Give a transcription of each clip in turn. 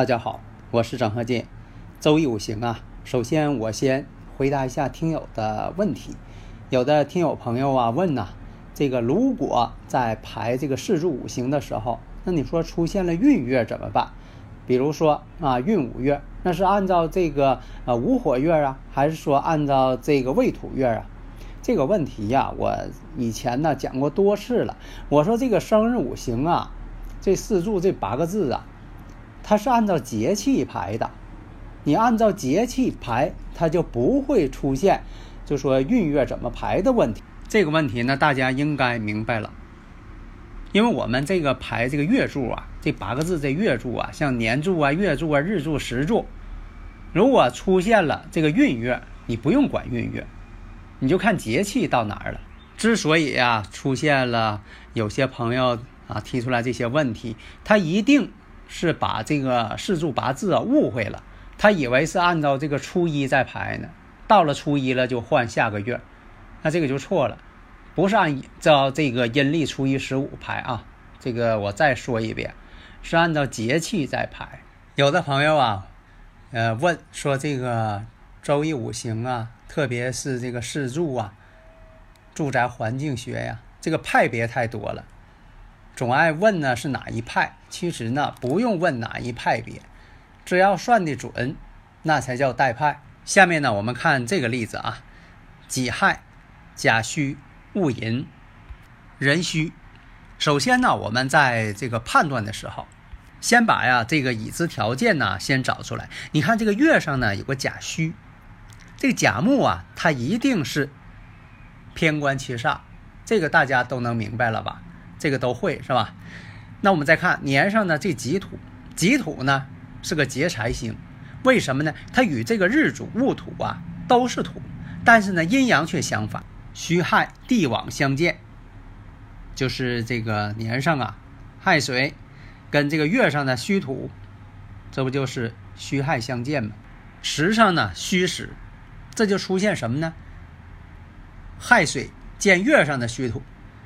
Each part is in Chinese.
大家好，我是张鹤剑。周易五行啊，首先我先回答一下听友的问题。有的听友朋友啊问呐，这个如果在排这个四柱五行的时候，那你说出现了闰月怎么办？比如说啊，闰五月，那是按照这个呃午火月啊，还是说按照这个未土月啊？这个问题呀，我以前呢讲过多次了。我说这个生日五行啊，这四柱这八个字啊。它是按照节气排的，你按照节气排，它就不会出现就说闰月怎么排的问题。这个问题呢，大家应该明白了。因为我们这个排这个月柱啊，这八个字这月柱啊，像年柱啊、月柱啊、日柱、时柱，如果出现了这个闰月，你不用管闰月，你就看节气到哪儿了。之所以啊出现了有些朋友啊提出来这些问题，他一定。是把这个四柱八字啊误会了，他以为是按照这个初一在排呢，到了初一了就换下个月，那这个就错了，不是按照这个阴历初一十五排啊，这个我再说一遍，是按照节气在排。有的朋友啊，呃问说这个周易五行啊，特别是这个四柱啊，住宅环境学呀，这个派别太多了。总爱问呢是哪一派？其实呢不用问哪一派别，只要算的准，那才叫带派。下面呢我们看这个例子啊：己亥、甲戌、戊寅、壬戌。首先呢我们在这个判断的时候，先把呀这个已知条件呢先找出来。你看这个月上呢有个甲戌，这个甲木啊它一定是偏官七煞，这个大家都能明白了吧？这个都会是吧？那我们再看年上的这己土，己土呢是个劫财星，为什么呢？它与这个日主戊土啊都是土，但是呢阴阳却相反，戌亥地网相见，就是这个年上啊亥水跟这个月上的戌土，这不就是戌亥相见吗？时上呢戌时，这就出现什么呢？亥水见月上的戌土。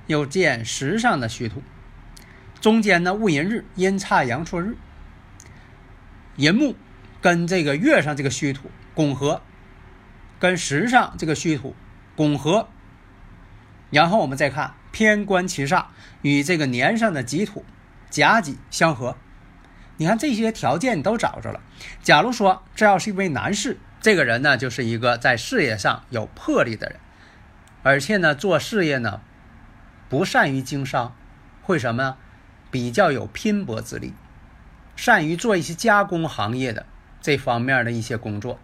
又见时上的虚土，中间呢戊寅日阴差阳错日，寅木跟这个月上这个虚土拱合，跟时上这个虚土拱合，然后我们再看偏官七煞与这个年上的己土甲己相合，你看这些条件你都找着了。假如说这要是一位男士，这个人呢就是一个在事业上有魄力的人，而且呢做事业呢。不善于经商，会什么呀？比较有拼搏之力，善于做一些加工行业的这方面的一些工作。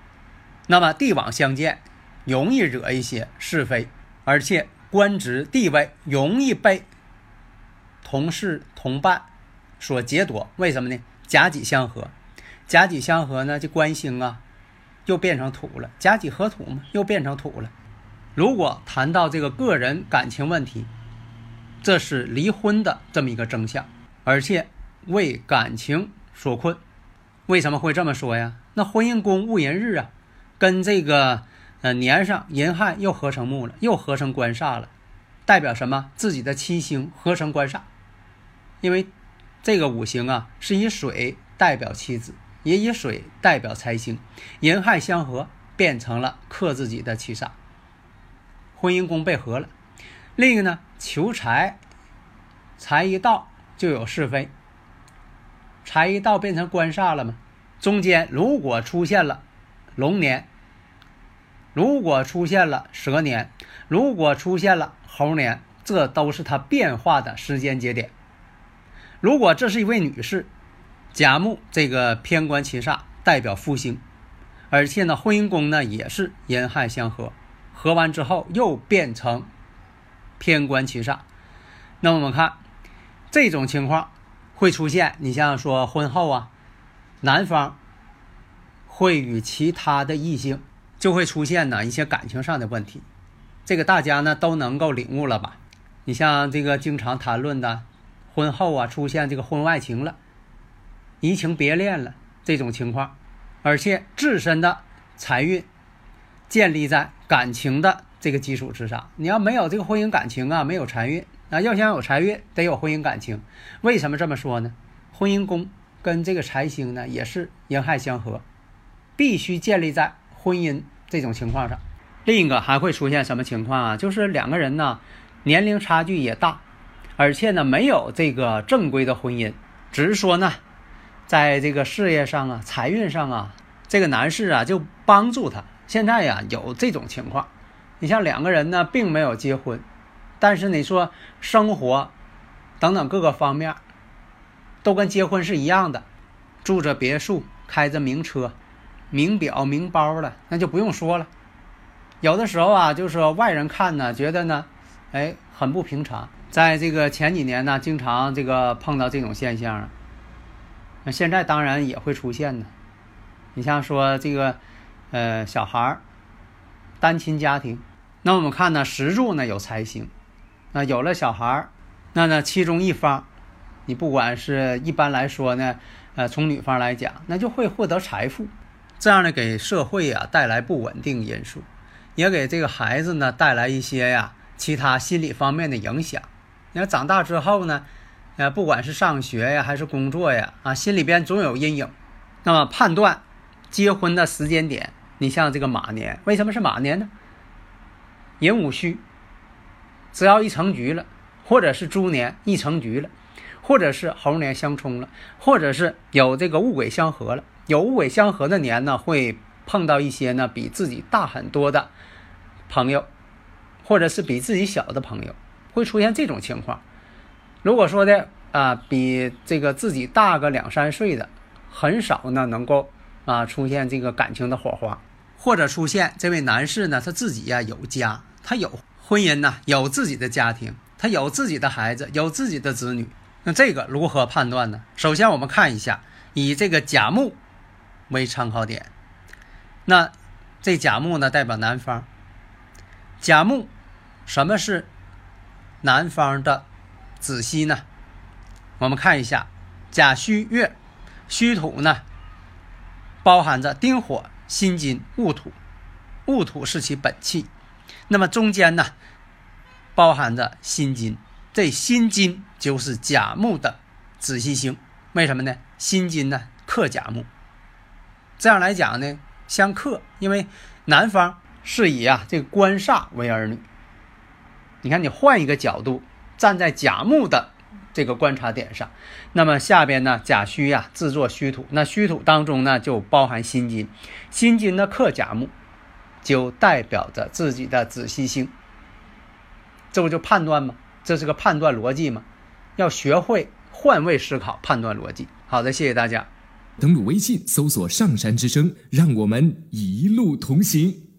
那么地网相见，容易惹一些是非，而且官职地位容易被同事同伴所劫夺。为什么呢？甲己相合，甲己相合呢，这官星啊，又变成土了。甲己合土嘛，又变成土了。如果谈到这个个人感情问题，这是离婚的这么一个征象，而且为感情所困。为什么会这么说呀？那婚姻宫戊寅日啊，跟这个呃年上寅亥又合成木了，又合成官煞了，代表什么？自己的七星合成官煞。因为这个五行啊，是以水代表妻子，也以水代表财星，寅亥相合，变成了克自己的七煞。婚姻宫被合了。另一个呢，求财，财一到就有是非，财一到变成官煞了吗？中间如果出现了龙年，如果出现了蛇年，如果出现了猴年，这都是它变化的时间节点。如果这是一位女士，甲木这个偏官七煞代表夫星，而且呢，婚姻宫呢也是寅亥相合，合完之后又变成偏官七煞。那我们看这种情况会出现，你像说婚后啊，男方会与其他的异性就会出现呢一些感情上的问题，这个大家呢都能够领悟了吧？你像这个经常谈论的婚后啊出现这个婚外情了，移情别恋了这种情况。而且自身的财运建立在感情的这个基础之上。你要没有这个婚姻感情啊，没有财运啊。要想有财运，得有婚姻感情。为什么这么说呢？婚姻宫跟这个财星呢，也是寅亥相合，必须建立在婚姻这种情况上。另一个还会出现什么情况啊？就是两个人呢，年龄差距也大，而且呢，没有这个正规的婚姻，只是说呢。在这个事业上啊，财运上啊，这个男士啊就帮助他。现在呀有这种情况，你像两个人呢并没有结婚，但是你说生活等等各个方面都跟结婚是一样的，住着别墅，开着名车、名表、名包了，那就不用说了。有的时候啊，就是说外人看呢，觉得呢，哎，很不平常。在这个前几年呢，经常这个碰到这种现象。那现在当然也会出现呢，你像说这个，呃，小孩儿，单亲家庭，那我们看呢，石柱呢有财星，那有了小孩儿，那呢其中一方，你不管是一般来说呢，呃，从女方来讲，那就会获得财富，这样呢给社会啊带来不稳定因素，也给这个孩子呢带来一些呀其他心理方面的影响。你看长大之后呢？呃，不管是上学呀，还是工作呀，啊，心里边总有阴影。那么判断结婚的时间点，你像这个马年，为什么是马年呢？寅午戌，只要一成局了，或者是猪年一成局了，或者是猴年相冲了，或者是有这个戊癸相合了，有戊癸相合的年呢，会碰到一些呢比自己大很多的朋友，或者是比自己小的朋友，会出现这种情况。如果说的啊，比这个自己大个两三岁的，很少呢能够啊出现这个感情的火花，或者出现这位男士呢他自己呀有家，他有婚姻呢，有自己的家庭，他有自己的孩子，有自己的子女。那这个如何判断呢？首先我们看一下，以这个甲木为参考点。那这甲木呢代表男方，甲木什么是男方的？子息呢？我们看一下，甲戌月，戌土呢，包含着丁火、辛金、戊土，戊土是其本气。那么中间呢，包含着辛金，这辛金就是甲木的子息星。为什么呢？辛金呢克甲木，这样来讲呢相克，因为男方是以啊这个官煞为儿女。你看，你换一个角度。站在甲木的这个观察点上，那么下边呢，甲戌呀制作虚土，那虚土当中呢就包含辛金，辛金呢克甲木，就代表着自己的仔细性。这不就判断吗？这是个判断逻辑吗？要学会换位思考，判断逻辑。好的，谢谢大家。登录微信搜索“上山之声”，让我们一路同行。